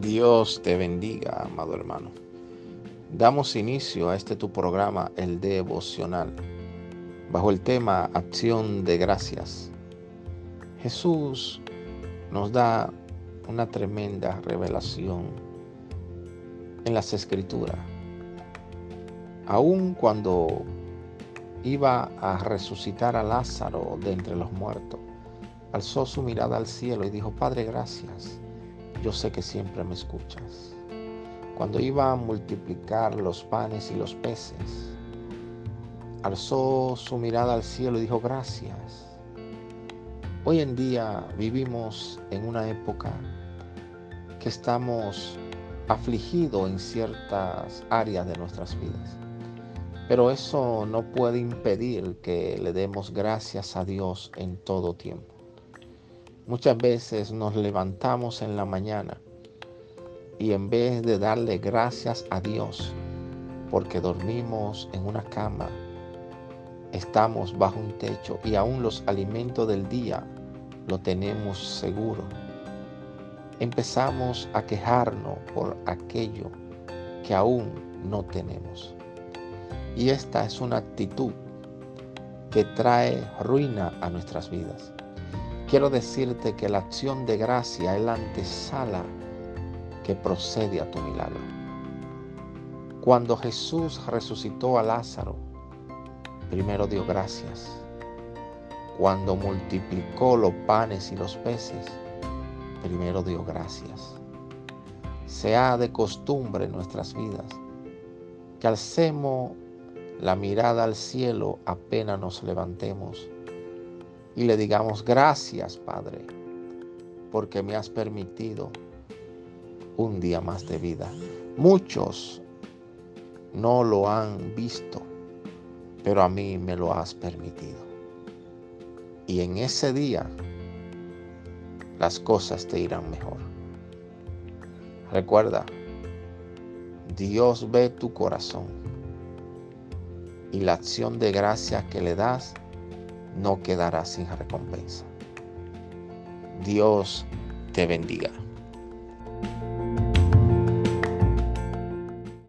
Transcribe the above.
Dios te bendiga, amado hermano. Damos inicio a este tu programa, el devocional, bajo el tema Acción de Gracias. Jesús nos da una tremenda revelación en las escrituras. Aun cuando iba a resucitar a Lázaro de entre los muertos, alzó su mirada al cielo y dijo, Padre, gracias yo sé que siempre me escuchas. Cuando iba a multiplicar los panes y los peces, alzó su mirada al cielo y dijo gracias. Hoy en día vivimos en una época que estamos afligidos en ciertas áreas de nuestras vidas. Pero eso no puede impedir que le demos gracias a Dios en todo tiempo. Muchas veces nos levantamos en la mañana y en vez de darle gracias a Dios porque dormimos en una cama, estamos bajo un techo y aún los alimentos del día lo tenemos seguro. Empezamos a quejarnos por aquello que aún no tenemos. Y esta es una actitud que trae ruina a nuestras vidas. Quiero decirte que la acción de gracia es la antesala que procede a tu milagro. Cuando Jesús resucitó a Lázaro, primero dio gracias. Cuando multiplicó los panes y los peces, primero dio gracias. Sea de costumbre en nuestras vidas que alcemos la mirada al cielo apenas nos levantemos y le digamos gracias Padre, porque me has permitido un día más de vida. Muchos no lo han visto, pero a mí me lo has permitido. Y en ese día las cosas te irán mejor. Recuerda, Dios ve tu corazón y la acción de gracia que le das no quedará sin recompensa. Dios te bendiga.